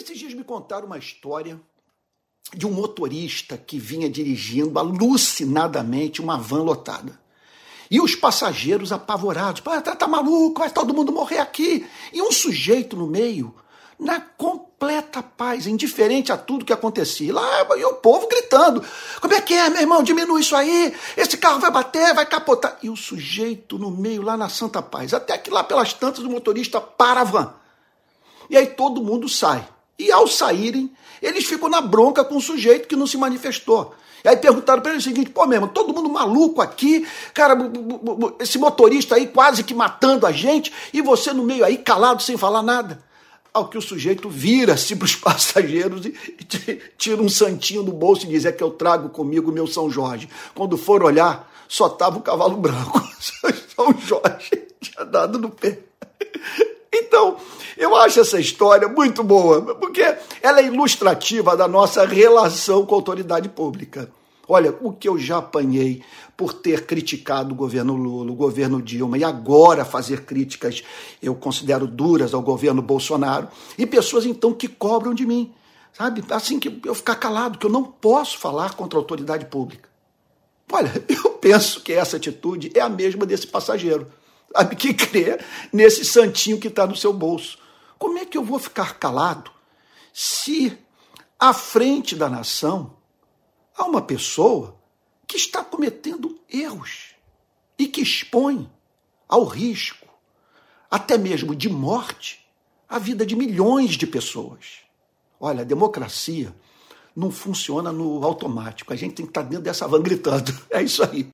Esses dias me contaram uma história de um motorista que vinha dirigindo alucinadamente uma van lotada. E os passageiros apavorados, tá, tá maluco, vai todo mundo morrer aqui. E um sujeito no meio, na completa paz, indiferente a tudo que acontecia. Lá, e o povo gritando: Como é que é, meu irmão? Diminui isso aí, esse carro vai bater, vai capotar. E o sujeito no meio, lá na Santa Paz. Até que lá pelas tantas o motorista para a van. E aí todo mundo sai. E ao saírem, eles ficam na bronca com o sujeito que não se manifestou. E aí perguntaram para ele o seguinte: pô, mesmo, todo mundo maluco aqui, cara, esse motorista aí quase que matando a gente, e você no meio aí calado sem falar nada. Ao que o sujeito vira-se para os passageiros e, tira um santinho do bolso e diz: é que eu trago comigo meu São Jorge. Quando for olhar, só estava o cavalo branco. São Jorge tinha dado no pé. Então, eu acho essa história muito boa, porque ela é ilustrativa da nossa relação com a autoridade pública. Olha, o que eu já apanhei por ter criticado o governo Lula, o governo Dilma, e agora fazer críticas, eu considero duras ao governo Bolsonaro, e pessoas então que cobram de mim, sabe? Assim que eu ficar calado, que eu não posso falar contra a autoridade pública. Olha, eu penso que essa atitude é a mesma desse passageiro sabe, que crê nesse santinho que está no seu bolso. Como é que eu vou ficar calado se à frente da nação há uma pessoa que está cometendo erros e que expõe ao risco, até mesmo de morte, a vida de milhões de pessoas? Olha, a democracia não funciona no automático. A gente tem que estar dentro dessa van gritando. É isso aí.